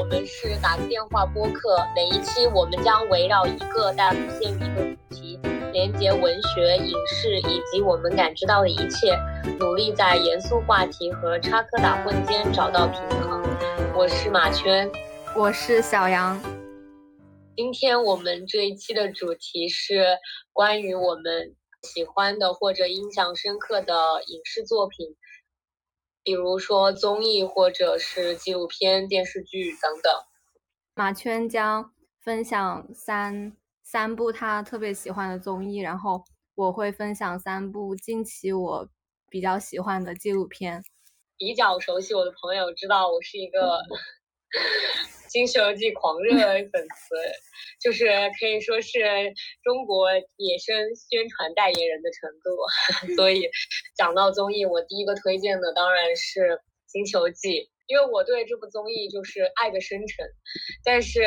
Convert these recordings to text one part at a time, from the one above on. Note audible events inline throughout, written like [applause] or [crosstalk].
我们是打个电话播客，每一期我们将围绕一个但不限于一个主题，连接文学、影视以及我们感知到的一切，努力在严肃话题和插科打诨间找到平衡。我是马圈，我是小杨。今天我们这一期的主题是关于我们喜欢的或者印象深刻的影视作品。比如说综艺或者是纪录片、电视剧等等。马圈将分享三三部他特别喜欢的综艺，然后我会分享三部近期我比较喜欢的纪录片。比较熟悉我的朋友知道，我是一个。《新西游记》狂热粉丝，就是可以说是中国野生宣传代言人的程度。[laughs] 所以讲到综艺，我第一个推荐的当然是《星球记》，因为我对这部综艺就是爱的深沉。但是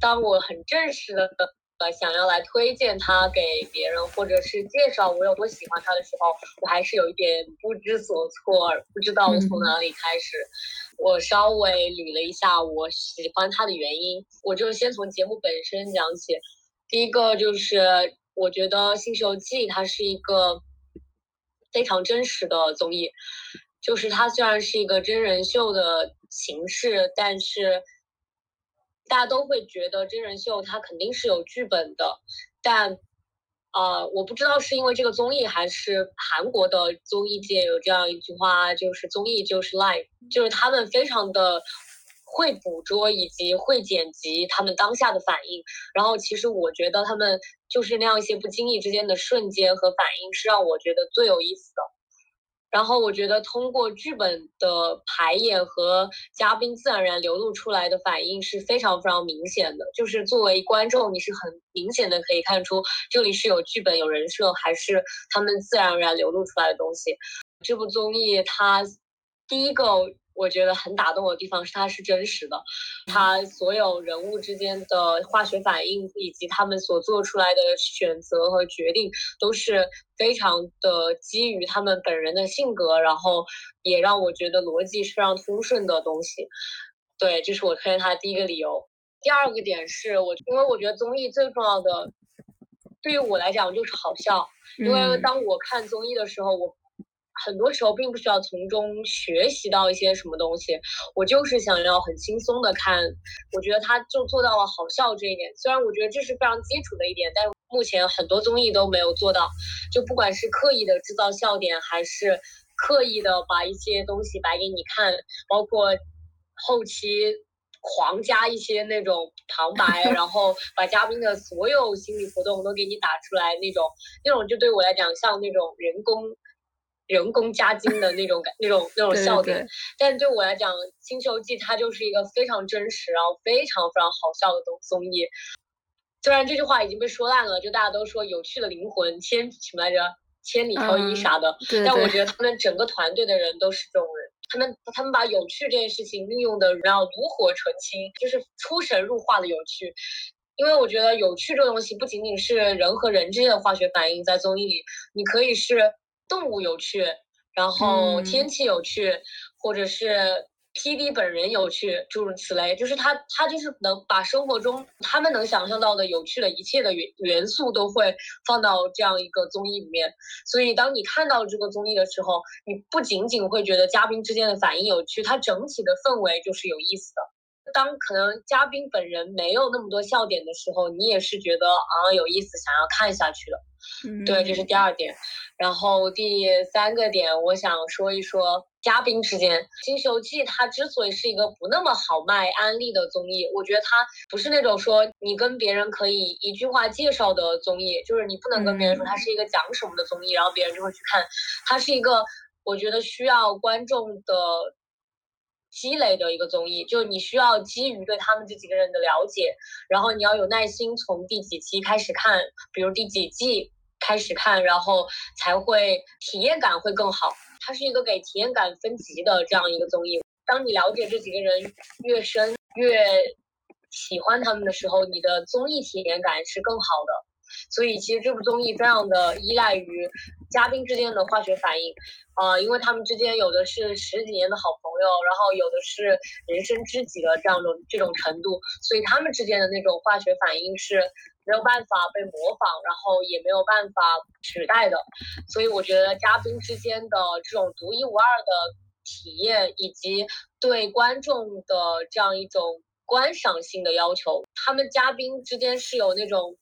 当我很正式的呃想要来推荐它给别人，或者是介绍我有多喜欢它的时候，我还是有一点不知所措，不知道从哪里开始。我稍微捋了一下我喜欢它的原因，我就先从节目本身讲起。第一个就是我觉得《新西游记》它是一个非常真实的综艺，就是它虽然是一个真人秀的形式，但是大家都会觉得真人秀它肯定是有剧本的，但。呃，我不知道是因为这个综艺，还是韩国的综艺界有这样一句话，就是综艺就是 live，就是他们非常的会捕捉以及会剪辑他们当下的反应。然后其实我觉得他们就是那样一些不经意之间的瞬间和反应，是让我觉得最有意思的。然后我觉得通过剧本的排演和嘉宾自然而然流露出来的反应是非常非常明显的，就是作为观众你是很明显的可以看出这里是有剧本有人设还是他们自然而然流露出来的东西。这部综艺它第一个。我觉得很打动我的地方是它是真实的，它所有人物之间的化学反应以及他们所做出来的选择和决定都是非常的基于他们本人的性格，然后也让我觉得逻辑是非常通顺的东西。对，这是我推荐它的第一个理由。第二个点是我，因为我觉得综艺最重要的对于我来讲就是好笑，因为当我看综艺的时候，我。很多时候并不需要从中学习到一些什么东西，我就是想要很轻松的看。我觉得他就做到了好笑这一点，虽然我觉得这是非常基础的一点，但目前很多综艺都没有做到。就不管是刻意的制造笑点，还是刻意的把一些东西摆给你看，包括后期狂加一些那种旁白，然后把嘉宾的所有心理活动都给你打出来，那种那种就对我来讲像那种人工。人工加精的那种感，那种那种笑点，但对我来讲，《新球记》它就是一个非常真实，然后非常非常好笑的综综艺。虽然这句话已经被说烂了，就大家都说有趣的灵魂，千什么来着，千里挑一啥的，但我觉得他们整个团队的人都是这种人，他们他们把有趣这件事情运用的然后炉火纯青，就是出神入化的有趣。因为我觉得有趣这个东西不仅仅是人和人之间的化学反应，在综艺里，你可以是。动物有趣，然后天气有趣，或者是 P D 本人有趣，诸如此类，就是他他就是能把生活中他们能想象到的有趣的一切的元元素都会放到这样一个综艺里面。所以当你看到这个综艺的时候，你不仅仅会觉得嘉宾之间的反应有趣，它整体的氛围就是有意思的。当可能嘉宾本人没有那么多笑点的时候，你也是觉得啊有意思，想要看下去的。对，这是第二点。然后第三个点，我想说一说嘉宾之间，《新西游记》它之所以是一个不那么好卖安利的综艺，我觉得它不是那种说你跟别人可以一句话介绍的综艺，就是你不能跟别人说它是一个讲什么的综艺，然后别人就会去看。它是一个我觉得需要观众的。积累的一个综艺，就你需要基于对他们这几个人的了解，然后你要有耐心从第几期开始看，比如第几季开始看，然后才会体验感会更好。它是一个给体验感分级的这样一个综艺。当你了解这几个人越深，越喜欢他们的时候，你的综艺体验感是更好的。所以其实这部综艺非常的依赖于嘉宾之间的化学反应，啊，因为他们之间有的是十几年的好朋友，然后有的是人生知己的这样的这种程度，所以他们之间的那种化学反应是没有办法被模仿，然后也没有办法取代的。所以我觉得嘉宾之间的这种独一无二的体验，以及对观众的这样一种观赏性的要求，他们嘉宾之间是有那种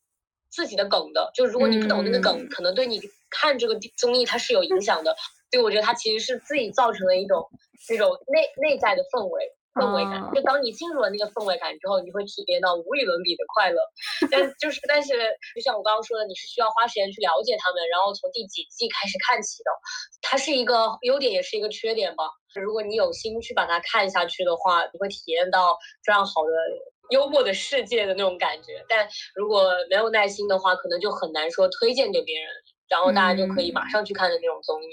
自己的梗的。就如果你不懂那个梗，可能对你看这个综艺它是有影响的。所以我觉得它其实是自己造成了一种那种内内在的氛围。氛围感，就当你进入了那个氛围感之后，你会体验到无与伦比的快乐。[laughs] 但就是，但是就像我刚刚说的，你是需要花时间去了解他们，然后从第几季开始看起的。它是一个优点，也是一个缺点吧。如果你有心去把它看下去的话，你会体验到非常好的幽默的世界的那种感觉。但如果没有耐心的话，可能就很难说推荐给别人，然后大家就可以马上去看的那种综艺。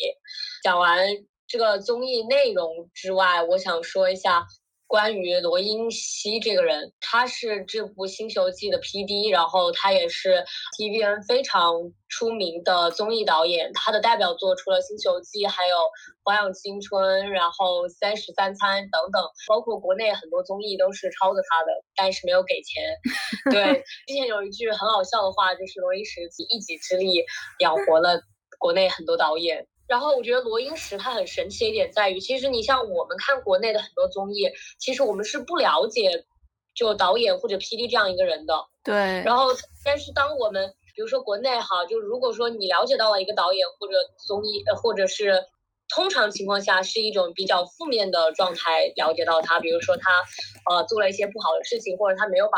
讲完这个综艺内容之外，我想说一下。关于罗英熙这个人，他是这部《新西游记》的 P.D，然后他也是 TVN 非常出名的综艺导演。他的代表作除了《新西游记》，还有《花样青春》，然后《三十三餐》等等，包括国内很多综艺都是抄的他的，但是没有给钱。对，[laughs] 之前有一句很好笑的话，就是罗英石一己之力养活了国内很多导演。然后我觉得罗英石他很神奇的一点在于，其实你像我们看国内的很多综艺，其实我们是不了解就导演或者 P.D 这样一个人的。对。然后，但是当我们比如说国内哈，就如果说你了解到了一个导演或者综艺，呃，或者是通常情况下是一种比较负面的状态了解到他，比如说他呃做了一些不好的事情，或者他没有把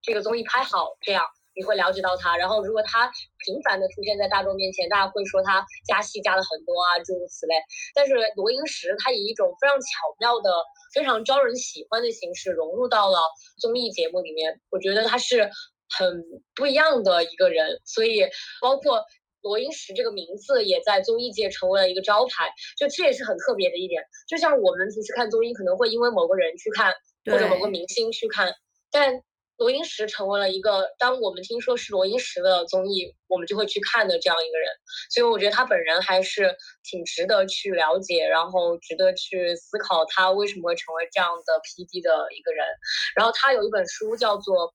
这个综艺拍好这样。你会了解到他，然后如果他频繁的出现在大众面前，大家会说他加戏加了很多啊，诸如此类。但是罗英石他以一种非常巧妙的、非常招人喜欢的形式融入到了综艺节目里面，我觉得他是很不一样的一个人。所以，包括罗英石这个名字也在综艺界成为了一个招牌，就这也是很特别的一点。就像我们平时看综艺可能会因为某个人去看，或者某个明星去看，但。罗英石成为了一个，当我们听说是罗英石的综艺，我们就会去看的这样一个人，所以我觉得他本人还是挺值得去了解，然后值得去思考他为什么会成为这样的 PD 的一个人。然后他有一本书叫做《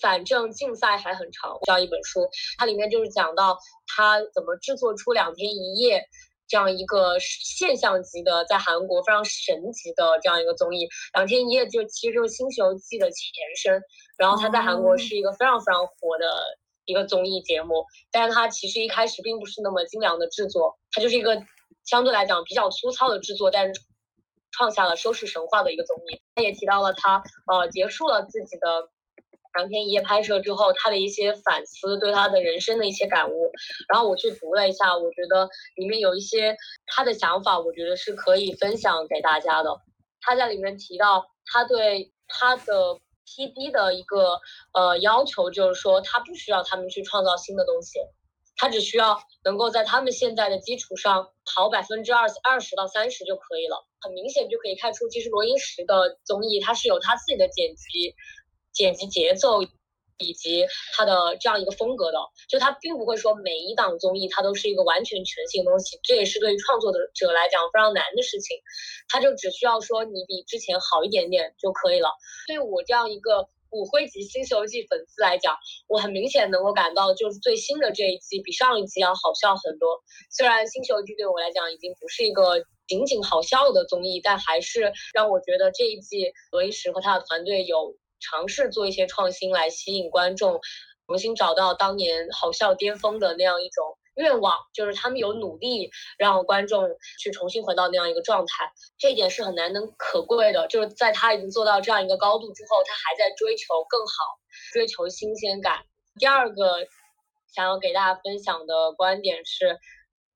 反正竞赛还很长》这样一本书，它里面就是讲到他怎么制作出两天一夜。这样一个现象级的，在韩国非常神级的这样一个综艺，《两天一夜》就其实就是《新西游记》的前身。然后它在韩国是一个非常非常火的一个综艺节目，但是它其实一开始并不是那么精良的制作，它就是一个相对来讲比较粗糙的制作，但是创下了收视神话的一个综艺。他也提到了他呃结束了自己的。两天一夜拍摄之后，他的一些反思，对他的人生的一些感悟，然后我去读了一下，我觉得里面有一些他的想法，我觉得是可以分享给大家的。他在里面提到，他对他的 PD 的一个呃要求，就是说他不需要他们去创造新的东西，他只需要能够在他们现在的基础上跑百分之二二十到三十就可以了。很明显就可以看出，其实罗英石的综艺他是有他自己的剪辑。剪辑节奏以及他的这样一个风格的，就他并不会说每一档综艺它都是一个完全全新的东西，这也是对于创作者来讲非常难的事情。他就只需要说你比之前好一点点就可以了。对我这样一个骨灰级新西游记粉丝来讲，我很明显能够感到，就是最新的这一季比上一季要好笑很多。虽然新西游记对我来讲已经不是一个仅仅好笑的综艺，但还是让我觉得这一季罗一石和他的团队有。尝试做一些创新来吸引观众，重新找到当年好笑巅峰的那样一种愿望，就是他们有努力让观众去重新回到那样一个状态，这一点是很难能可贵的。就是在他已经做到这样一个高度之后，他还在追求更好，追求新鲜感。第二个想要给大家分享的观点是，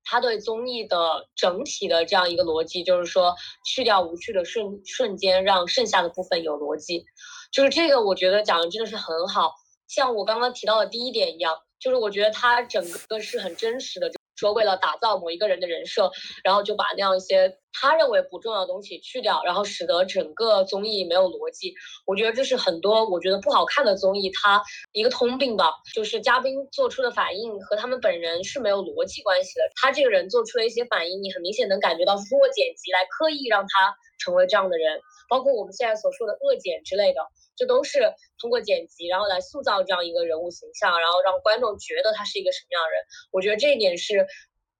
他对综艺的整体的这样一个逻辑，就是说去掉无趣的瞬瞬间，让剩下的部分有逻辑。就是这个，我觉得讲的真的是很好，像我刚刚提到的第一点一样，就是我觉得它整个是很真实的，说为了打造某一个人的人设，然后就把那样一些他认为不重要的东西去掉，然后使得整个综艺没有逻辑。我觉得这是很多我觉得不好看的综艺它一个通病吧，就是嘉宾做出的反应和他们本人是没有逻辑关系的。他这个人做出了一些反应，你很明显能感觉到是通过剪辑来刻意让他成为这样的人，包括我们现在所说的恶剪之类的，这都是通过剪辑然后来塑造这样一个人物形象，然后让观众觉得他是一个什么样的人。我觉得这一点是。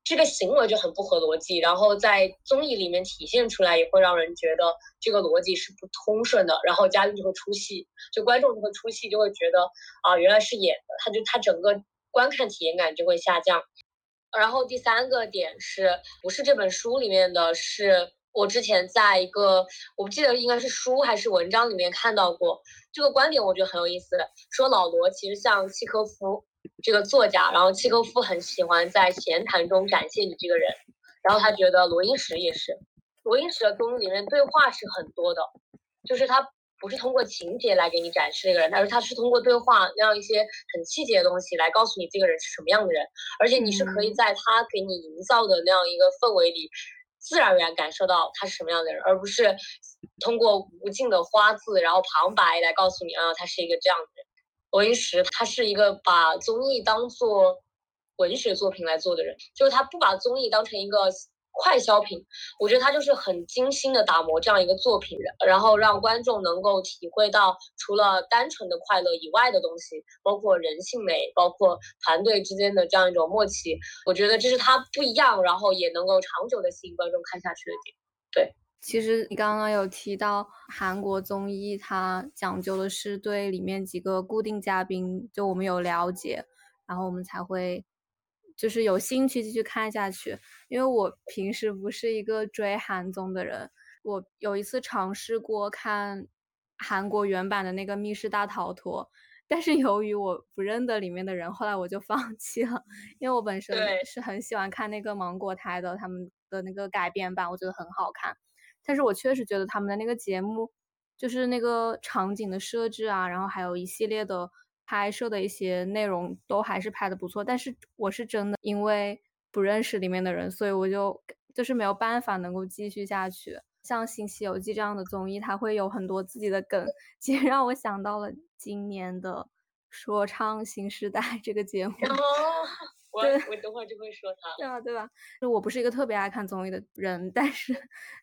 这个行为就很不合逻辑，然后在综艺里面体现出来，也会让人觉得这个逻辑是不通顺的，然后嘉宾就会出戏，就观众就会出戏，就会觉得啊原来是演的，他就他整个观看体验感就会下降。然后第三个点是不是这本书里面的是我之前在一个我不记得应该是书还是文章里面看到过这个观点，我觉得很有意思，说老罗其实像契诃夫。这个作家，然后契诃夫很喜欢在闲谈中展现你这个人，然后他觉得罗英石也是，罗英石的综艺里面对话是很多的，就是他不是通过情节来给你展示这个人，但是他是通过对话那样一些很细节的东西来告诉你这个人是什么样的人，而且你是可以在他给你营造的那样一个氛围里，自然而然感受到他是什么样的人，而不是通过无尽的花字然后旁白来告诉你啊他是一个这样的人。罗云石他是一个把综艺当做文学作品来做的人，就是他不把综艺当成一个快消品，我觉得他就是很精心的打磨这样一个作品，然后让观众能够体会到除了单纯的快乐以外的东西，包括人性美，包括团队之间的这样一种默契，我觉得这是他不一样，然后也能够长久的吸引观众看下去的点，对。其实你刚刚有提到韩国综艺，它讲究的是对里面几个固定嘉宾，就我们有了解，然后我们才会就是有兴趣继续看下去。因为我平时不是一个追韩综的人，我有一次尝试过看韩国原版的那个《密室大逃脱》，但是由于我不认得里面的人，后来我就放弃了。因为我本身是很喜欢看那个芒果台的他们的那个改编版，我觉得很好看。但是我确实觉得他们的那个节目，就是那个场景的设置啊，然后还有一系列的拍摄的一些内容，都还是拍的不错。但是我是真的因为不认识里面的人，所以我就就是没有办法能够继续下去。像《新西游记》这样的综艺，它会有很多自己的梗，[laughs] 其实让我想到了今年的《说唱新时代》这个节目。[laughs] 我我等会儿就会说他，对吧，对吧？就我不是一个特别爱看综艺的人，但是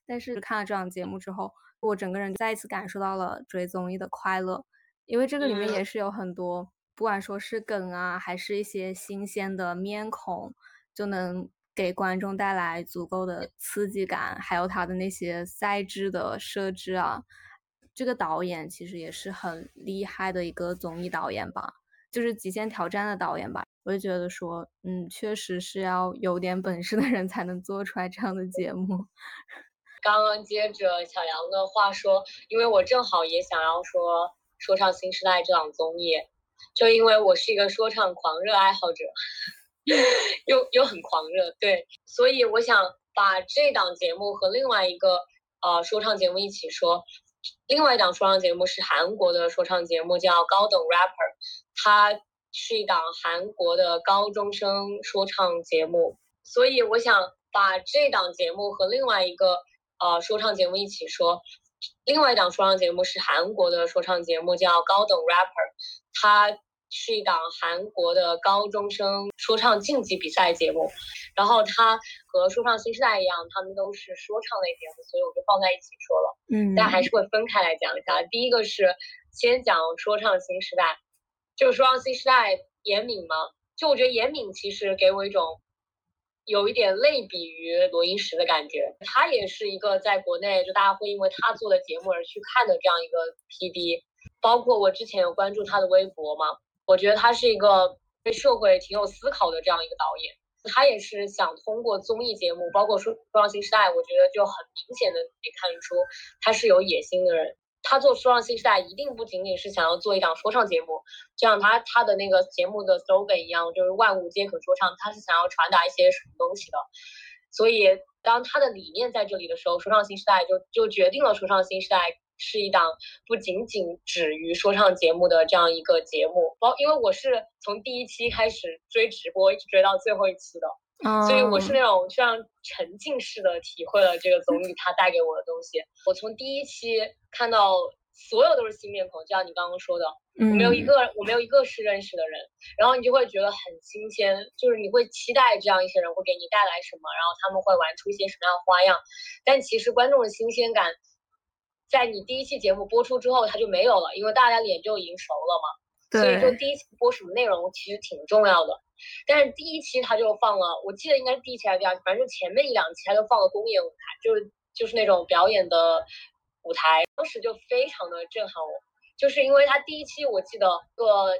但是看了这档节目之后，我整个人再一次感受到了追综艺的快乐，因为这个里面也是有很多，不管说是梗啊，还是一些新鲜的面孔，就能给观众带来足够的刺激感，还有他的那些赛制的设置啊，这个导演其实也是很厉害的一个综艺导演吧，就是《极限挑战》的导演吧。我就觉得说，嗯，确实是要有点本事的人才能做出来这样的节目。[laughs] 刚刚接着小杨的话说，因为我正好也想要说《说唱新时代》这档综艺，就因为我是一个说唱狂热爱好者，[laughs] 又又很狂热，对，所以我想把这档节目和另外一个呃说唱节目一起说。另外一档说唱节目是韩国的说唱节目，叫《高等 rapper》，它。是一档韩国的高中生说唱节目，所以我想把这档节目和另外一个呃说唱节目一起说。另外一档说唱节目是韩国的说唱节目，叫《高等 rapper》，它是一档韩国的高中生说唱竞技比赛节目。然后它和说唱新时代一样，他们都是说唱类节目，所以我就放在一起说了。嗯，但还是会分开来讲一下。第一个是先讲说唱新时代。就是说，唱新时代严敏嘛，就我觉得严敏其实给我一种有一点类比于罗英石的感觉。他也是一个在国内就大家会因为他做的节目而去看的这样一个 PD。包括我之前有关注他的微博嘛，我觉得他是一个对社会挺有思考的这样一个导演。他也是想通过综艺节目，包括说说让新时代，我觉得就很明显的可以看出他是有野心的人。他做说唱新时代一定不仅仅是想要做一档说唱节目，就像他他的那个节目的 slogan 一样，就是万物皆可说唱。他是想要传达一些什么东西的？所以当他的理念在这里的时候，说唱新时代就就决定了说唱新时代是一档不仅仅止于说唱节目的这样一个节目。包因为我是从第一期开始追直播，一直追到最后一期的，所以我是那种非常沉浸式的体会了这个综艺它带给我的东西。我从第一期看到所有都是新面孔，就像你刚刚说的，我没有一个我没有一个是认识的人，然后你就会觉得很新鲜，就是你会期待这样一些人会给你带来什么，然后他们会玩出一些什么样的花样。但其实观众的新鲜感，在你第一期节目播出之后，它就没有了，因为大家脸就已经熟了嘛。所以就第一期播什么内容其实挺重要的，但是第一期他就放了，我记得应该是第一期还是第二期，反正就前面一两期他就放了公演舞台，就是就是那种表演的舞台，当时就非常的震撼我，就是因为他第一期我记得个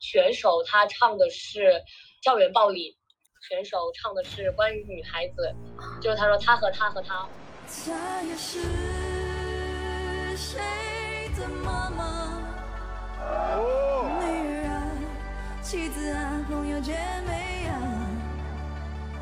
选手他唱的是校园暴力，选手唱的是关于女孩子，就是他说他和他和他。妻子啊，朋友姐妹啊。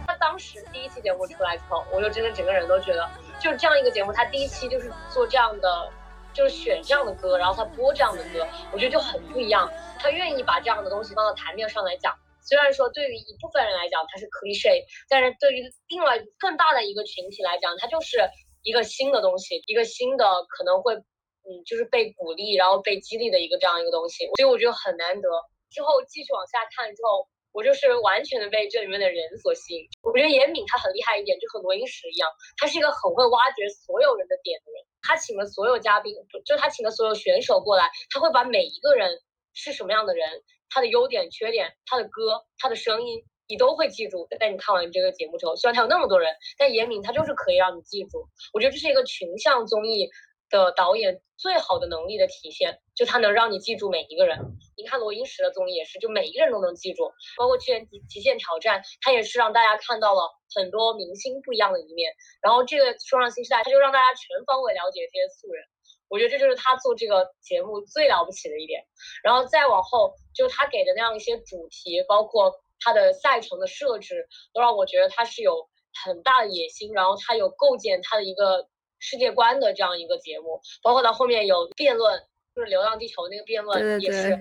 他当时第一期节目出来之后，我就真的整个人都觉得，就是这样一个节目，他第一期就是做这样的，就是选这样的歌，然后他播这样的歌，我觉得就很不一样。他愿意把这样的东西放到台面上来讲，虽然说对于一部分人来讲它是 cliche，但是对于另外更大的一个群体来讲，它就是一个新的东西，一个新的可能会，嗯，就是被鼓励然后被激励的一个这样一个东西，所以我觉得很难得。之后继续往下看之后，我就是完全的被这里面的人所吸引。我觉得严敏他很厉害一点，就和罗英石一样，他是一个很会挖掘所有人的点的人。他请的所有嘉宾，就他请的所有选手过来，他会把每一个人是什么样的人，他的优点、缺点，他的歌、他的声音，你都会记住。在你看完这个节目之后，虽然他有那么多人，但严敏他就是可以让你记住。我觉得这是一个群像综艺。的导演最好的能力的体现，就他能让你记住每一个人。你看罗英石的综艺也是，就每一个人都能记住。包括去年极极限挑战，他也是让大家看到了很多明星不一样的一面。然后这个说唱新时代，他就让大家全方位了解这些素人。我觉得这就是他做这个节目最了不起的一点。然后再往后，就他给的那样一些主题，包括他的赛程的设置，都让我觉得他是有很大的野心。然后他有构建他的一个。世界观的这样一个节目，包括到后面有辩论，就是《流浪地球》那个辩论也是，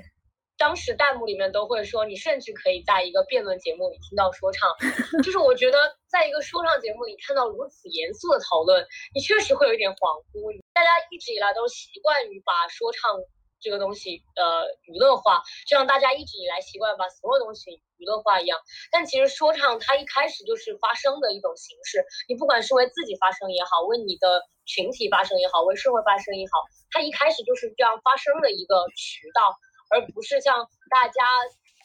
当时弹幕里面都会说，你甚至可以在一个辩论节目里听到说唱，就是我觉得在一个说唱节目里看到如此严肃的讨论，你确实会有一点恍惚。大家一直以来都习惯于把说唱。这个东西呃娱乐化，就像大家一直以来习惯把所有东西娱乐化一样。但其实说唱它一开始就是发声的一种形式，你不管是为自己发声也好，为你的群体发声也好，为社会发声也好，它一开始就是这样发声的一个渠道，而不是像大家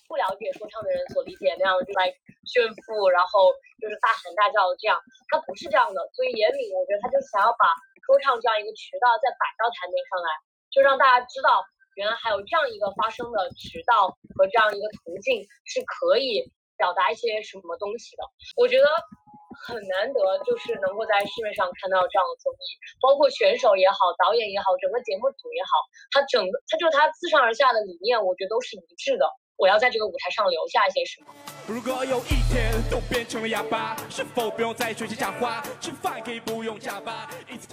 不了解说唱的人所理解那样就来炫富，然后就是大喊大叫的这样，它不是这样的。所以严敏，我觉得他就想要把说唱这样一个渠道再摆到台面上来。就让大家知道，原来还有这样一个发声的渠道和这样一个途径是可以表达一些什么东西的。我觉得很难得，就是能够在市面上看到这样的综艺，包括选手也好，导演也好，整个节目组也好，他整个他就他自上而下的理念，我觉得都是一致的。我要在这个舞台上留下一些什么？如果有一天都变成了哑巴，是否不用再学习讲话？吃饭可以不用加班。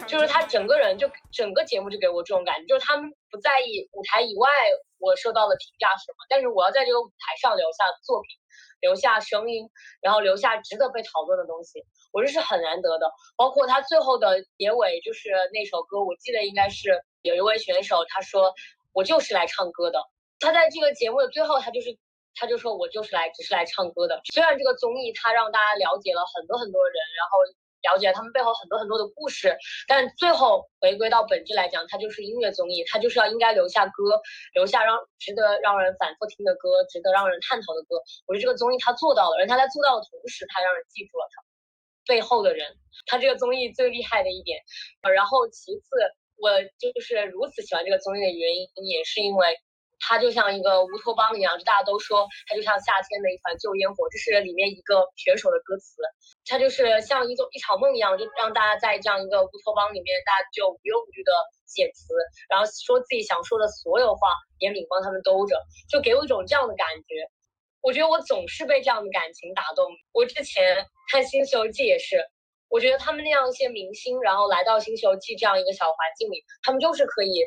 就是他整个人就整个节目就给我这种感觉，就是他们不在意舞台以外我受到的评价是什么，但是我要在这个舞台上留下作品，留下声音，然后留下值得被讨论的东西，我这是很难得的。包括他最后的结尾，就是那首歌，我记得应该是有一位选手他说：“我就是来唱歌的。”他在这个节目的最后，他就是，他就说我就是来，只是来唱歌的。虽然这个综艺他让大家了解了很多很多人，然后了解他们背后很多很多的故事，但最后回归到本质来讲，它就是音乐综艺，它就是要应该留下歌，留下让值得让人反复听的歌，值得让人探讨的歌。我觉得这个综艺他做到了，而他在做到的同时，他让人记住了他背后的人。他这个综艺最厉害的一点，呃，然后其次，我就是如此喜欢这个综艺的原因，也是因为。它就像一个乌托邦一样，就大家都说它就像夏天的一团旧烟火，这是里面一个选手的歌词。它就是像一种一场梦一样，就让大家在这样一个乌托邦里面，大家就无忧无虑的写词，然后说自己想说的所有话，严敏帮他们兜着，就给我一种这样的感觉。我觉得我总是被这样的感情打动。我之前看《新西游记》也是，我觉得他们那样一些明星，然后来到《新西游记》这样一个小环境里，他们就是可以。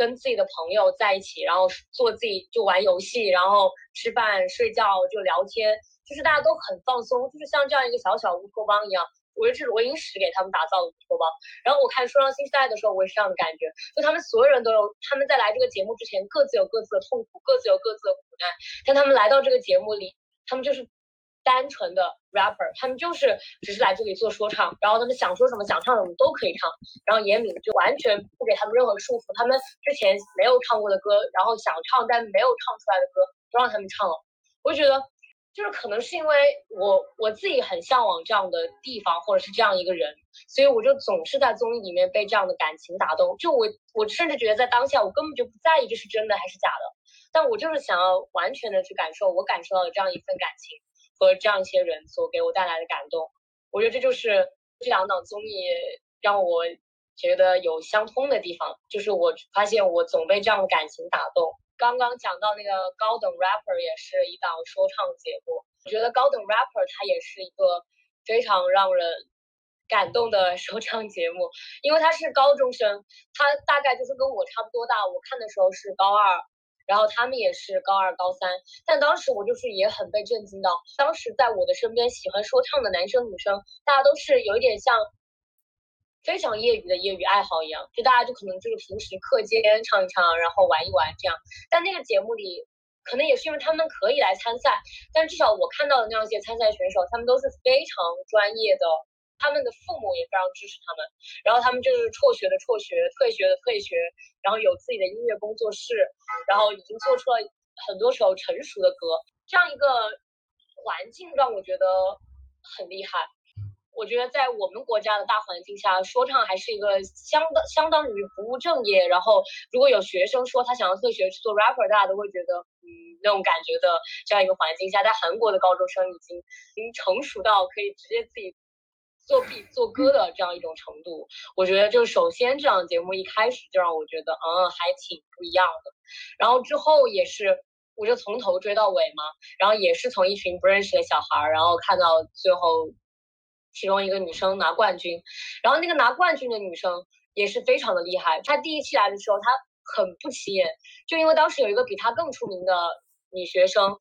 跟自己的朋友在一起，然后做自己就玩游戏，然后吃饭睡觉就聊天，就是大家都很放松，就是像这样一个小小乌托邦一样。我觉得是罗英石给他们打造的乌托邦。然后我看《说唱新时代》的时候，我也是这样的感觉，就他们所有人都有，他们在来这个节目之前，各自有各自的痛苦，各自有各自的苦难，但他们来到这个节目里，他们就是单纯的 rapper，他们就是只是来这里做说唱，然后他们想说什么、想唱什么都可以唱。然后严敏就完全不给他们任何束缚，他们之前没有唱过的歌，然后想唱但没有唱出来的歌，都让他们唱了。我觉得。就是可能是因为我我自己很向往这样的地方，或者是这样一个人，所以我就总是在综艺里面被这样的感情打动。就我我甚至觉得在当下，我根本就不在意这是真的还是假的，但我就是想要完全的去感受我感受到的这样一份感情和这样一些人所给我带来的感动。我觉得这就是这两档综艺让我觉得有相通的地方，就是我发现我总被这样的感情打动。刚刚讲到那个高等 rapper 也是一档说唱节目，我觉得高等 rapper 它也是一个非常让人感动的 [laughs] 说唱节目，因为他是高中生，他大概就是跟我差不多大，我看的时候是高二，然后他们也是高二高三，但当时我就是也很被震惊到，当时在我的身边喜欢说唱的男生女生，大家都是有一点像。非常业余的业余爱好一样，就大家就可能就是平时课间唱一唱，然后玩一玩这样。但那个节目里，可能也是因为他们可以来参赛，但至少我看到的那样一些参赛选手，他们都是非常专业的，他们的父母也非常支持他们，然后他们就是辍学的辍学，退学的退学，然后有自己的音乐工作室，然后已经做出了很多首成熟的歌，这样一个环境让我觉得很厉害。我觉得在我们国家的大环境下，说唱还是一个相当相当于不务正业。然后，如果有学生说他想要退学去做 rapper，大家都会觉得，嗯，那种感觉的这样一个环境下，在韩国的高中生已经已经成熟到可以直接自己作弊作歌的这样一种程度。我觉得，就首先这档节目一开始就让我觉得，嗯，还挺不一样的。然后之后也是，我就从头追到尾嘛。然后也是从一群不认识的小孩儿，然后看到最后。其中一个女生拿冠军，然后那个拿冠军的女生也是非常的厉害。她第一期来的时候，她很不起眼，就因为当时有一个比她更出名的女学生，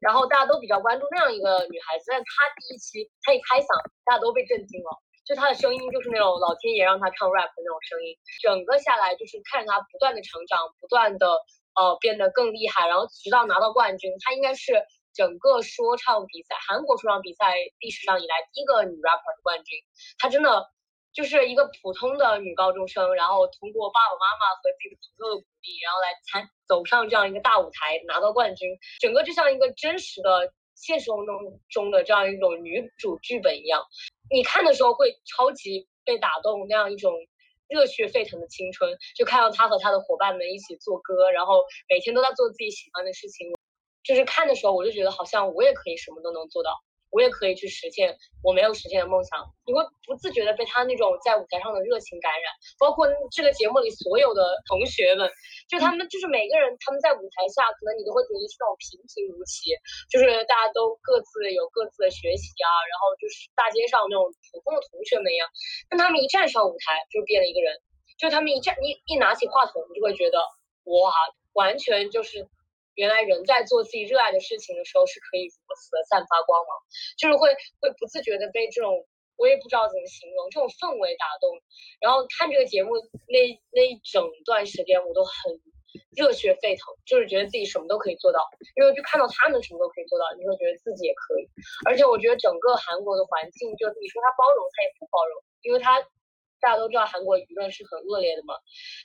然后大家都比较关注那样一个女孩子。但她第一期，她一开嗓，大家都被震惊了，就她的声音就是那种老天爷让她唱 rap 的那种声音。整个下来就是看着她不断的成长，不断的呃变得更厉害，然后直到拿到冠军，她应该是。整个说唱比赛，韩国说唱比赛历史上以来第一个女 rapper 的冠军，她真的就是一个普通的女高中生，然后通过爸爸妈妈和自己的朋友的鼓励，然后来参走上这样一个大舞台拿到冠军，整个就像一个真实的现实生活中的这样一种女主剧本一样，你看的时候会超级被打动，那样一种热血沸腾的青春，就看到她和她的伙伴们一起做歌，然后每天都在做自己喜欢的事情。就是看的时候，我就觉得好像我也可以什么都能做到，我也可以去实现我没有实现的梦想。你会不自觉的被他那种在舞台上的热情感染，包括这个节目里所有的同学们，就他们就是每个人他们在舞台下，可能你都会觉得是那种平平无奇，就是大家都各自有各自的学习啊，然后就是大街上那种普通的同学们一样。但他们一站上舞台就变了一个人，就他们一站一一拿起话筒，你就会觉得哇，完全就是。原来人在做自己热爱的事情的时候是可以如此的散发光芒，就是会会不自觉的被这种我也不知道怎么形容这种氛围打动。然后看这个节目那那一整段时间我都很热血沸腾，就是觉得自己什么都可以做到，因为就看到他们什么都可以做到，你会觉得自己也可以。而且我觉得整个韩国的环境，就你说他包容，他也不包容，因为他。大家都知道韩国舆论是很恶劣的嘛，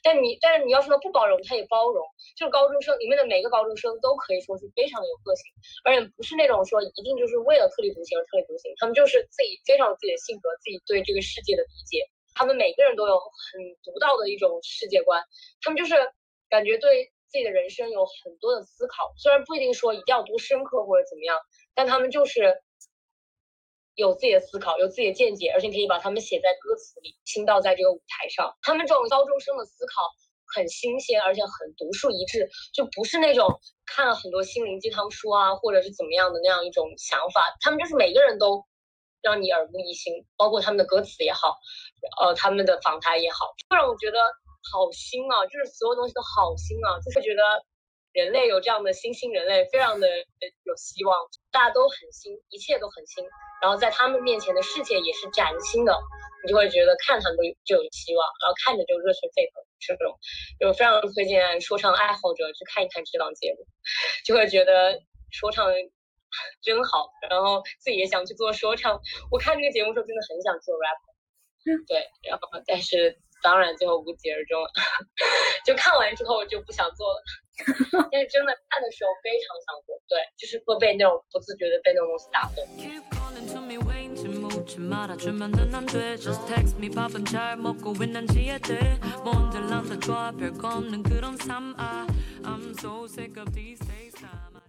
但你但是你要说不包容，他也包容。就是高中生里面的每个高中生都可以说是非常有个性，而且不是那种说一定就是为了特立独行而特立独行，他们就是自己非常有自己的性格，自己对这个世界的理解，他们每个人都有很独到的一种世界观，他们就是感觉对自己的人生有很多的思考，虽然不一定说一定要多深刻或者怎么样，但他们就是。有自己的思考，有自己的见解，而且可以把他们写在歌词里，倾倒在这个舞台上。他们这种高中生的思考很新鲜，而且很独树一帜，就不是那种看了很多心灵鸡汤书啊，或者是怎么样的那样一种想法。他们就是每个人都让你耳目一新，包括他们的歌词也好，呃，他们的访谈也好，会让我觉得好新啊，就是所有东西都好新啊，就是觉得人类有这样的新兴人类，非常的有希望，大家都很新，一切都很新，然后在他们面前的世界也是崭新的，你就会觉得看他们就有希望，然后看着就热血沸腾，是这种就非常推荐说唱爱好者去看一看这档节目，就会觉得说唱真好，然后自己也想去做说唱。我看这个节目时候真的很想做 rap，[laughs] 对，然后但是。当然，最后无疾而终了。[laughs] 就看完之后就不想做了，[laughs] 但是真的看的时候非常想做。对，就是会被那种不自觉的被那种东西打动。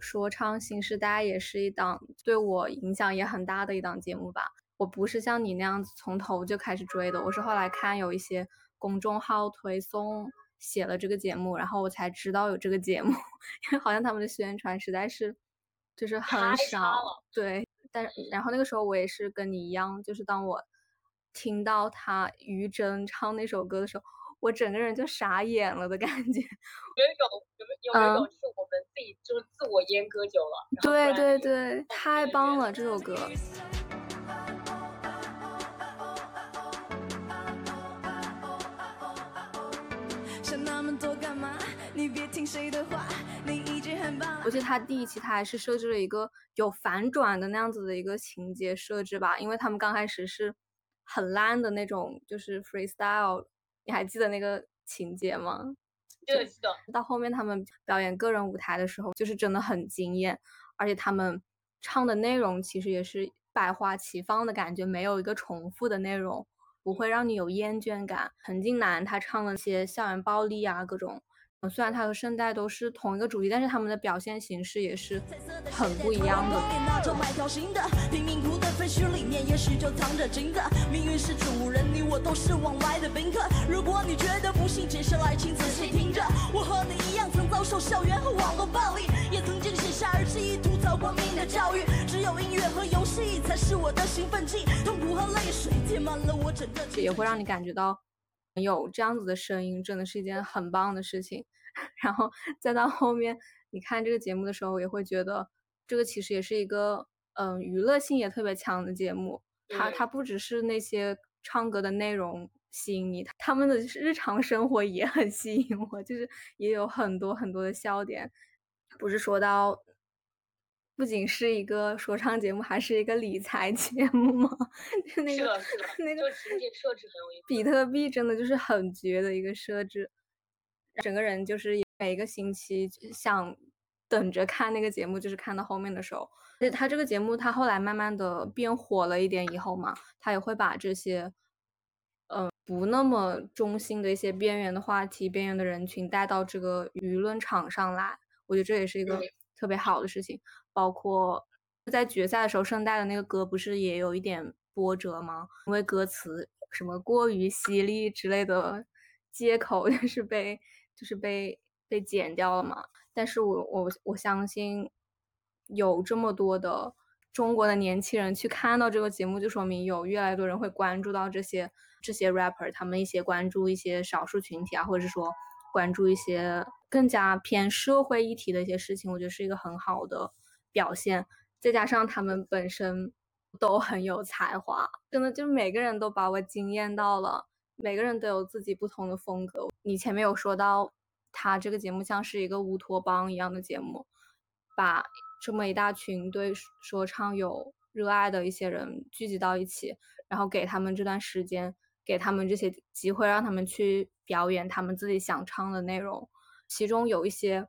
说唱新时代也是一档对我影响也很大的一档节目吧。我不是像你那样子从头就开始追的，我是后来看有一些。公众号推送写了这个节目，然后我才知道有这个节目，[laughs] 因为好像他们的宣传实在是就是很少。对，但然后那个时候我也是跟你一样，就是当我听到他于真唱那首歌的时候，我整个人就傻眼了的感觉。有一种有没有有一种是我们自己就是自我阉割久了。对对对，太棒了这首歌。而且他第一期他还是设置了一个有反转的那样子的一个情节设置吧，因为他们刚开始是很烂的那种，就是 freestyle，你还记得那个情节吗？记得记得。到后面他们表演个人舞台的时候，就是真的很惊艳，而且他们唱的内容其实也是百花齐放的感觉，没有一个重复的内容。不会让你有厌倦感。陈近南他唱了些校园暴力啊，各种，虽然他和圣代都是同一个主题，但是他们的表现形式也是很不一样的。废墟里面也许就藏着金子，命运是主人，你我都是往来的宾客如果你觉得不幸，接下来请仔细听着。我和你一样，曾遭受校园和网络暴力，也曾经写下日记，吐槽国民的教育。只有音乐和游戏才是我的兴奋剂，痛苦和泪水填满了我整个。也会让你感觉到有这样子的声音，真的是一件很棒的事情。[laughs] 然后再到后面，你看这个节目的时候，也会觉得这个其实也是一个嗯娱乐性也特别强的节目。它它不只是那些唱歌的内容。吸引你，他们的日常生活也很吸引我，就是也有很多很多的笑点。不是说到，不仅是一个说唱节目，还是一个理财 [laughs] 节目吗？就那个那个情节设置很有意思。比特币真的就是很绝的一个设置，整个人就是每个星期想等着看那个节目，就是看到后面的时候。而且他这个节目，他后来慢慢的变火了一点以后嘛，他也会把这些。嗯，不那么中心的一些边缘的话题、边缘的人群带到这个舆论场上来，我觉得这也是一个特别好的事情。包括在决赛的时候，圣代的那个歌不是也有一点波折吗？因为歌词什么过于犀利之类的借口，[laughs] 就是被就是被被剪掉了嘛。但是我我我相信有这么多的中国的年轻人去看到这个节目，就说明有越来越多人会关注到这些。这些 rapper 他们一些关注一些少数群体啊，或者是说关注一些更加偏社会议题的一些事情，我觉得是一个很好的表现。再加上他们本身都很有才华，真的就每个人都把我惊艳到了。每个人都有自己不同的风格。你前面有说到，他这个节目像是一个乌托邦一样的节目，把这么一大群对说唱有热爱的一些人聚集到一起，然后给他们这段时间。给他们这些机会，让他们去表演他们自己想唱的内容。其中有一些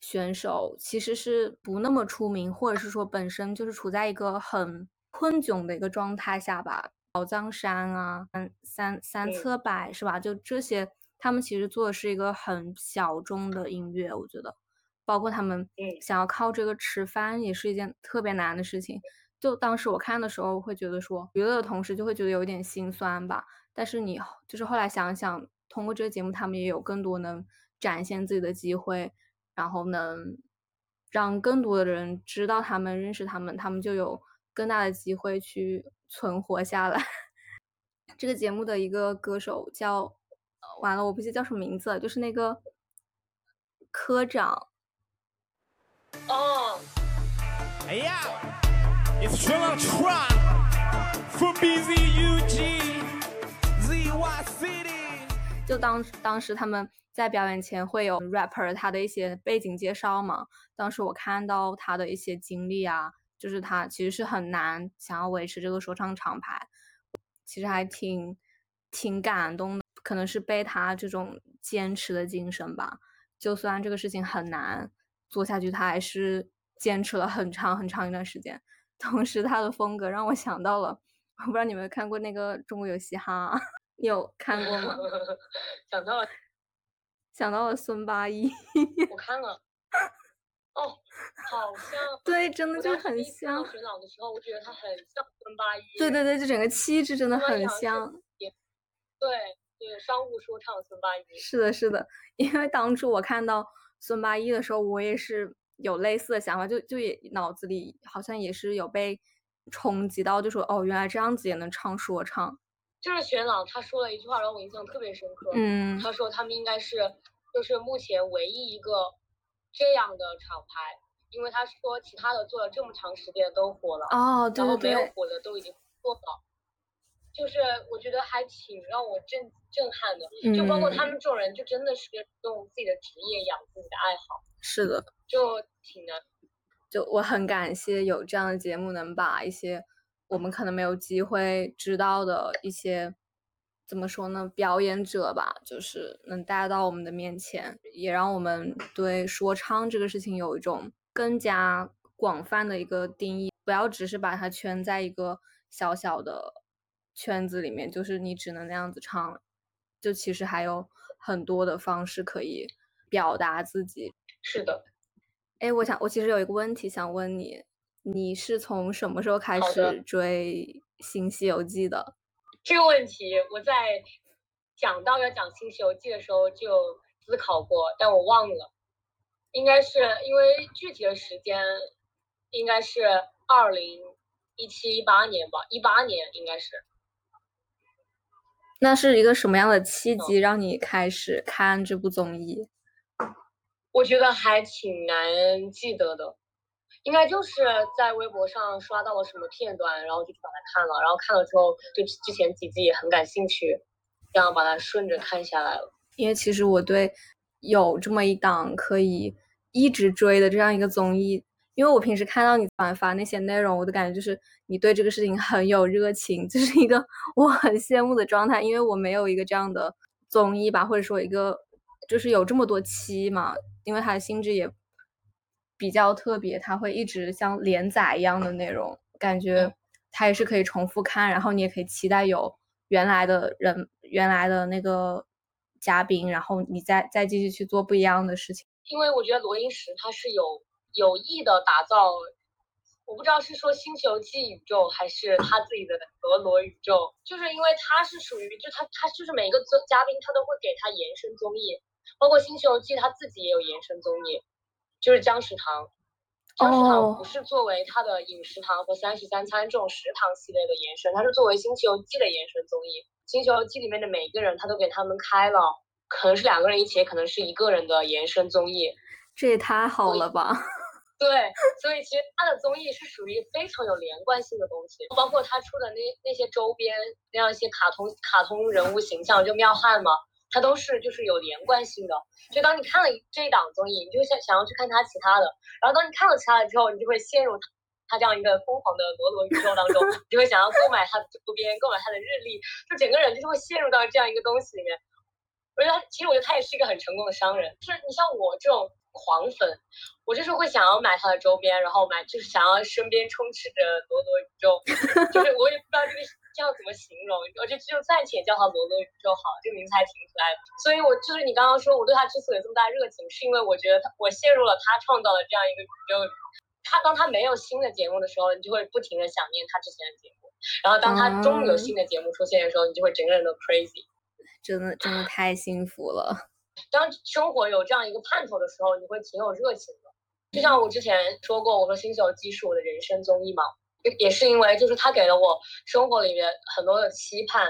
选手其实是不那么出名，或者是说本身就是处在一个很困窘的一个状态下吧。宝藏山啊，三三三侧柏是吧？就这些，他们其实做的是一个很小众的音乐。我觉得，包括他们想要靠这个吃饭，也是一件特别难的事情。就当时我看的时候，会觉得说娱乐的同时，就会觉得有点心酸吧。但是你就是后来想想，通过这个节目，他们也有更多能展现自己的机会，然后能让更多的人知道他们、认识他们，他们就有更大的机会去存活下来。[laughs] 这个节目的一个歌手叫，完了我不记得叫什么名字，就是那个科长，哦，哎呀，It's Donald Trump from BZUG ZY City。就当当时他们在表演前会有 rapper 他的一些背景介绍嘛，当时我看到他的一些经历啊，就是他其实是很难想要维持这个说唱厂牌，其实还挺挺感动的，可能是被他这种坚持的精神吧，就算这个事情很难做下去，他还是坚持了很长很长一段时间。同时，他的风格让我想到了，我不知道你们有看过那个《中国有嘻哈》，你有看过吗？[laughs] 想到了，想到了孙八一，我看了。哦，好像 [laughs] 对，真的就很像。玄朗的时候，我觉得他很像孙八一。对对对，就整个气质真的很像。也对对，商务说唱孙八一。是的，是的，因为当初我看到孙八一的时候，我也是有类似的想法，就就也脑子里好像也是有被冲击到，就说哦，原来这样子也能唱说唱。就是玄朗他说了一句话让我印象特别深刻。嗯，他说他们应该是就是目前唯一一个这样的厂牌，因为他说其他的做了这么长时间都火了，哦，对然后对对，没有火的都已经做到。就是我觉得还挺让我震震撼的，就包括他嗯们这种人，就真的是用自己的职业养自己的爱好，是的，就挺难。就我很感谢有这样的节目，能把一些我们可能没有机会知道的一些，怎么说呢，表演者吧，就是能带到我们的面前，也让我们对说唱这个事情有一种更加广泛的一个定义，不要只是把它圈在一个小小的圈子里面，就是你只能那样子唱，就其实还有很多的方式可以表达自己。是的，哎，我想我其实有一个问题想问你，你是从什么时候开始追《新西游记》的？这个问题我在讲到要讲《新西游记》的时候就思考过，但我忘了，应该是因为具体的时间应该是二零一七一八年吧，一八年应该是。那是一个什么样的契嗯机让你开始看这部综艺？我觉得还挺难记得的，应该就是在微博上刷到了什么片段，然后就去把它看了，然后看了之后对之前几季也很感兴趣，这样把它顺着看下来了。因为其实我对有这么一档可以一直追的这样一个综艺，因为我平时看到你转发那些内容，我的感觉就是你对这个事情很有热情，这是一个我很羡慕的状态，因为我没有一个这样的综艺吧，或者说一个就是有这么多期嘛，因为它的性质也比较特别，它会一直像连载一样的内容，感觉它也是可以重复看，然后你也可以期待有原来的人、原来的那个嘉宾，然后你再再继续去做不一样的事情。因为我觉得罗英石他是有有意的打造，我不知道是说《新西游记》宇宙还是他自己的俄罗宇宙，就是因为他是属于就他他就是每一个综嘉宾他都会给他延伸综艺，包括《新西游记》他自己也有延伸综艺，就是姜食堂。姜食堂哦不是作为他的饮食堂和三十三餐这种食堂系列的延伸，它是作为《新西游记》的延伸综艺。《新西游记》里面的每一个人，他都给他们开了，可能是两个人一起，也可能是一个人的延伸综艺。这也太好了吧！[laughs] 对，所以其实它的综艺是属于非常有连贯性的东西，包括他出的那那些周边那样一些卡通卡通人物形象，就妙汉嘛，它都是就是有连贯性的。就当你看了这一档综艺，你就想想要去看他其他的，然后当你看了其他的之后，你就会陷入他这样一个疯狂的罗罗宇宙当中，你就会想要购买他的周边，购买他的日历，就整个人就是会陷入到这样一个东西里面。我觉得他其实我觉得他也是一个很成功的商人，就是你像我这种狂粉，我就是会想要买他的周边，然后买就是想要身边充斥着罗罗宇宙，就是我也不知道这个这样怎么形容，我就就暂且叫他罗罗宇就好，这个名字还挺可爱的。所以我就是你刚刚说我对他之所以有这么大热情，是因为我觉得他我陷入了他创造的这样一个宇宙里。他当他没有新的节目的时候，你就会不停的想念他之前的节目，然后当他终于有新的节目出现的时候，你就会整个人都 crazy。真的真的太幸福了。[laughs] 当生活有这样一个盼头的时候，你会挺有热情的。就像我之前说过，我说《新西游记》是我的人生综艺嘛，也也是因为就是它给了我生活里面很多的期盼，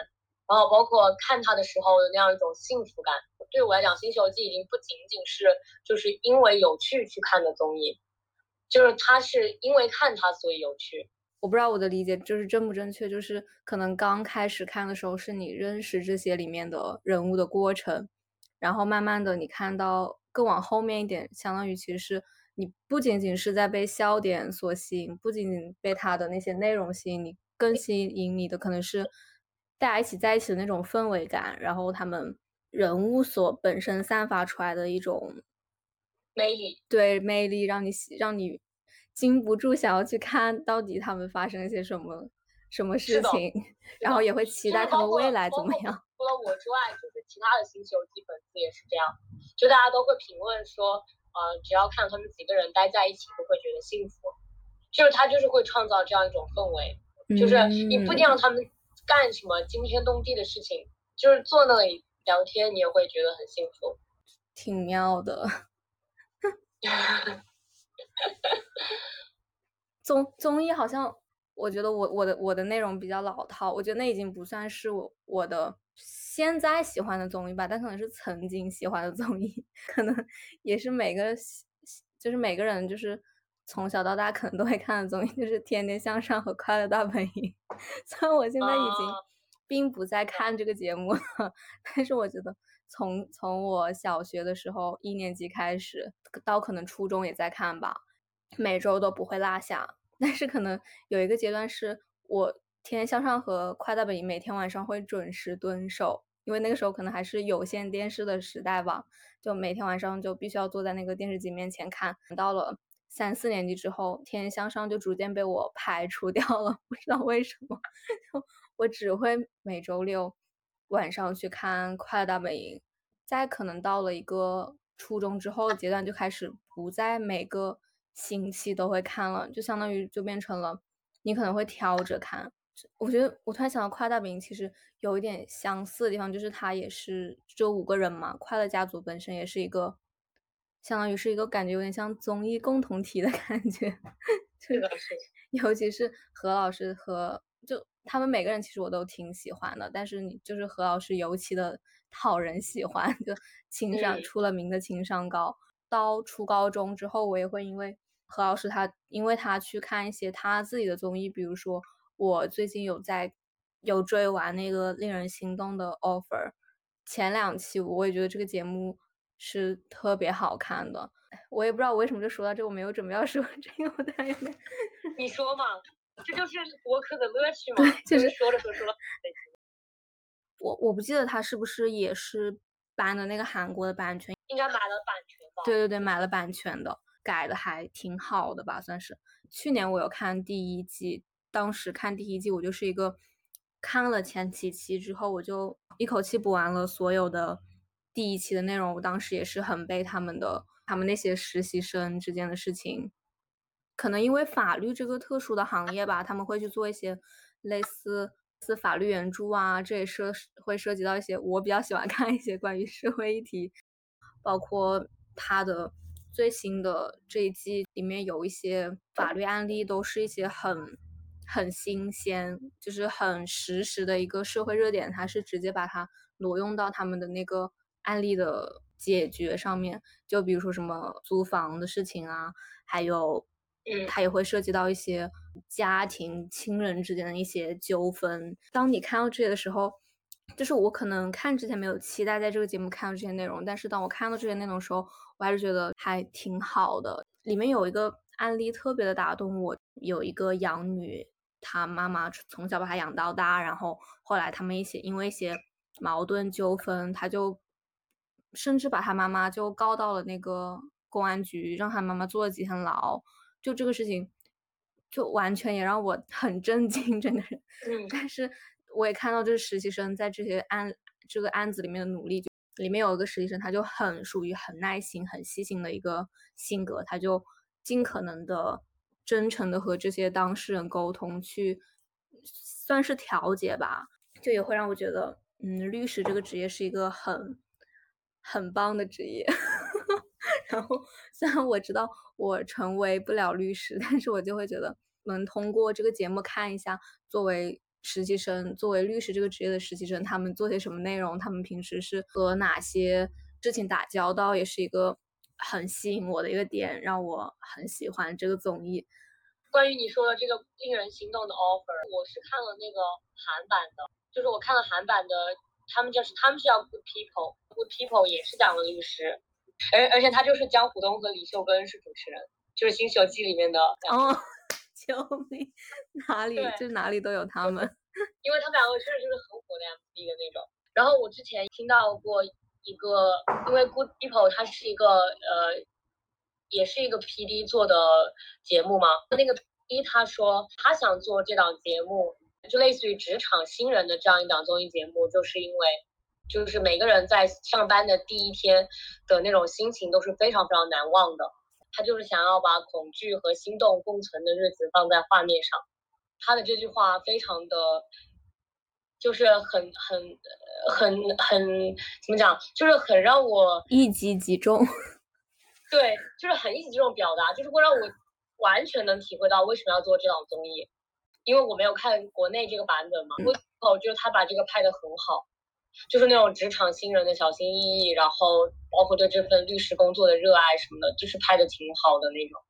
然后包括看它的时候的那样一种幸福感。对我来讲，《新西游记》已经不仅仅是就是因为有趣去看的综艺，就是他是因为看他所以有趣。我不知道我的理解就是正不正确，就是可能刚开始看的时候是你认识这些里面的人物的过程，然后慢慢的你看到更往后面一点，相当于其实是你不仅仅是在被笑点所吸引，不仅仅被他的那些内容吸引你，更吸引你的可能是大家一起在一起的那种氛围感，然后他们人物所本身散发出来的一种魅力，对魅力，让你让你。禁不住想要去看到底他们发生了些什么什么事情，然后也会期待他们未来怎么样。除了我之外，就是其他的新西游记粉丝也是这样，就大家都会评论说，呃，只要看他们几个人待在一起，都会觉得幸福。就是他就是会创造这样一种氛围，就是你不一定让他们干什么惊天动地的事情，就是坐那里聊天，你也会觉得很幸福，挺妙的。[laughs] 综综艺好像，我觉得我我的我的内容比较老套，我觉得那已经不算是我我的现在喜欢的综艺吧，但可能是曾经喜欢的综艺，[laughs] 可能也是每个就是每个人就是从小到大可能都会看的综艺，就是《天天向上》和《快乐大本营》。虽然我现在已经并不在看这个节目了，[laughs] 但是我觉得。从从我小学的时候一年级开始，到可能初中也在看吧，每周都不会落下。但是可能有一个阶段是我《天天向上》和《快乐大本营》每天晚上会准时蹲守，因为那个时候可能还是有线电视的时代吧，就每天晚上就必须要坐在那个电视机面前看。到了三四年级之后，《天天向上》就逐渐被我排除掉了，不知道为什么，就我只会每周六。晚上去看《快乐大本营》，在可能到了一个初中之后的阶段，就开始不在每个星期都会看了，就相当于就变成了你可能会挑着看。我觉得我突然想到《快乐大本营》其实有一点相似的地方，就是它也是只有五个人嘛，《快乐家族》本身也是一个，相当于是一个感觉有点像综艺共同体的 [laughs] 感觉，是的，是，尤其是何老师和就。他们每个人其实我都挺喜欢的，但是你就是何老师尤其的讨人喜欢，就情商出了名的情商高。到初高中之后，我也会因为何老师他，因为他去看一些他自己的综艺，比如说我最近有在有追完那个令人心动的 offer，前两期我也觉得这个节目是特别好看的。我也不知道我为什么就说到这，我没有准备要说这个，我太 [laughs] 你说嘛。这就是播客的乐趣 [laughs] 嘛，就是说着说着说。我我不记得他是不是也是搬的那个韩国的版权，应该买了版权吧？对对对，买了版权的，改的还挺好的吧，算是。去年我有看第一季，当时看第一季我就是一个看了前几期之后，我就一口气补完了所有的第一期的内容。我当时也是很被他们的他们那些实习生之间的事情。可能因为法律这个特殊的行业吧，他们会去做一些类似似法律援助啊，这也涉会涉及到一些我比较喜欢看一些关于社会议题，包括他的最新的这一季里面有一些法律案例，都是一些很很新鲜，就是很实时的一个社会热点，它是直接把它挪用到他们的那个案例的解决上面，就比如说什么租房的事情啊，还有。它也会涉及到一些家庭亲人之间的一些纠纷。当你看到这些的时候，就是我可能看之前没有期待在这个节目看到这些内容，但是当我看到这些内容的时候，我还是觉得还挺好的。里面有一个案例特别的打动我，有一个养女，她妈妈从小把她养到大，然后后来他们一起因为一些矛盾纠纷，她就甚至把她妈妈就告到了那个公安局，让她妈妈坐了几天牢。就这个事情，就完全也让我很震惊，真的是。嗯。但是我也看到，就是实习生在这些案这个案子里面的努力。就里面有一个实习生，他就很属于很耐心、很细心的一个性格，他就尽可能的真诚的和这些当事人沟通，去算是调解吧。就也会让我觉得，嗯，律师这个职业是一个很很棒的职业。[laughs] 然后，虽然我知道我成为不了律师，但是我就会觉得能通过这个节目看一下，作为实习生，作为律师这个职业的实习生，他们做些什么内容，他们平时是和哪些事情打交道，也是一个很吸引我的一个点，让我很喜欢这个综艺。关于你说的这个令人心动的 offer，我是看了那个韩版的，就是我看了韩版的，他们就是他们是叫 Good People，Good People 也是讲了律师，而而且他就是江虎东和李秀根是主持人，就是《新西游记》里面的。哦，救命！[laughs] 哪里就哪里都有他们，因为他们两个确实就是很火的 MV 的那种。然后我之前听到过一个，因为 Good People 它是一个呃。也是一个 P D 做的节目嘛？那个 P D 他说他想做这档节目，就类似于职场新人的这样一档综艺节目，就是因为就是每个人在上班的第一天的那种心情都是非常非常难忘的。他就是想要把恐惧和心动共存的日子放在画面上。他的这句话非常的，就是很很很很怎么讲，就是很让我一击即中。[laughs] 对，就是很一击即中表达，就是会让我完全能体会到为什么要做这档综艺，因为我没有看国内这个版本嘛。我就是他把这个拍的很好，就是那种职场新人的小心翼翼，然后包括对这份律师工作的热爱什么的，就是拍的挺好的那种。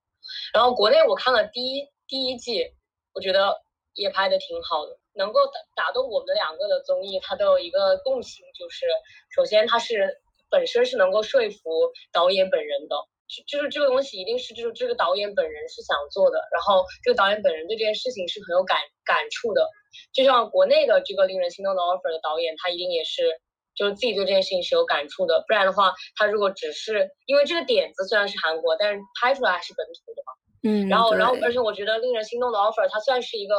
然后国内我看了第一第一季，我觉得也拍的挺好的，能够打打动我们两个的综艺，它都有一个共性，就是首先它是。本身是能够说服导演本人的，就就是这个东西一定是就是这个导演本人是想做的，然后这个导演本人对这件事情是很有感感触的，就像国内的这个令人心动的 offer 的导演，他一定也是就是自己对这件事情是有感触的，不然的话，他如果只是因为这个点子虽然是韩国，但是拍出来还是本土的嘛，嗯，然后然后而且我觉得令人心动的 offer 它算是一个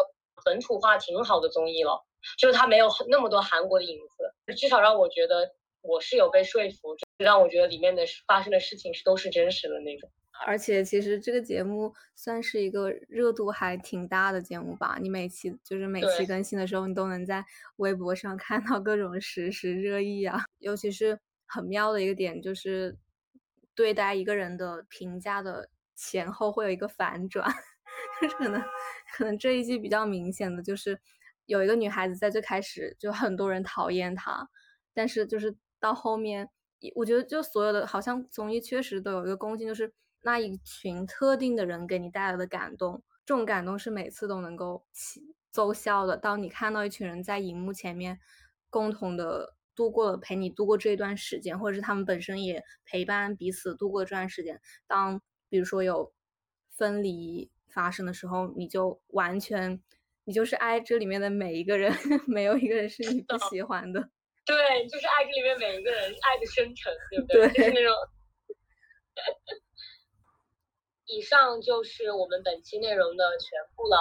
本土化挺好的综艺了，就是它没有那么多韩国的影子，至少让我觉得。我是有被说服，让我觉得里面的发生的事情是都是真实的那种。而且其实这个节目算是一个热度还挺大的节目吧。你每期就是每期更新的时候，你都能在微博上 [laughs] 看到各种实时热议啊。尤其是很妙的一个点，就是对待一个人的评价的前后会有一个反转。[laughs] 就是可能可能这一季比较明显的就是有一个女孩子在最开始就很多人讨厌她，但是就是。到后面，我觉得就所有的好像综艺确实都有一个共性，就是那一群特定的人给你带来的感动，这种感动是每次都能够起奏效的。当你看到一群人在荧幕前面共同的度过了陪你度过这一段时间，或者是他们本身也陪伴彼此度过这段时间，当比如说有分离发生的时候，你就完全你就是爱这里面的每一个人，[laughs] 没有一个人是你不喜欢的。对，就是爱这里面每一个人，爱的深沉，对不对？就是那种。以上就是我们本期内容的全部了。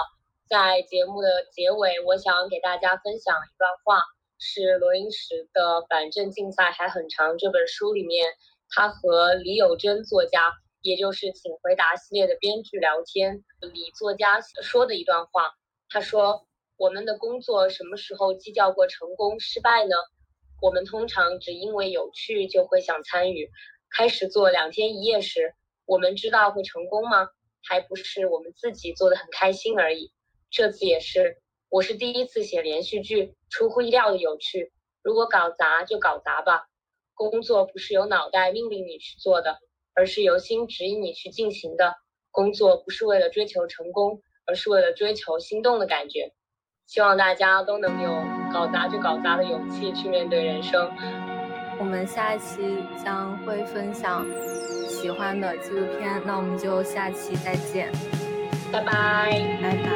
在节目的结尾，我想给大家分享一段话，是罗英石的《反正竞赛还很长》这本书里面，他和李友珍作家，也就是《请回答》系列的编剧聊天，李作家说的一段话。他说：“我们的工作什么时候计较过成功失败呢？”我们通常只因为有趣就会想参与。开始做两天一夜时，我们知道会成功吗？还不是我们自己做的很开心而已。这次也是，我是第一次写连续剧，出乎意料的有趣。如果搞砸就搞砸吧。工作不是由脑袋命令你去做的，而是由心指引你去进行的。工作不是为了追求成功，而是为了追求心动的感觉。希望大家都能有搞砸就搞砸的勇气去面对人生。我们下一期将会分享喜欢的纪录片，那我们就下期再见，拜拜，拜拜。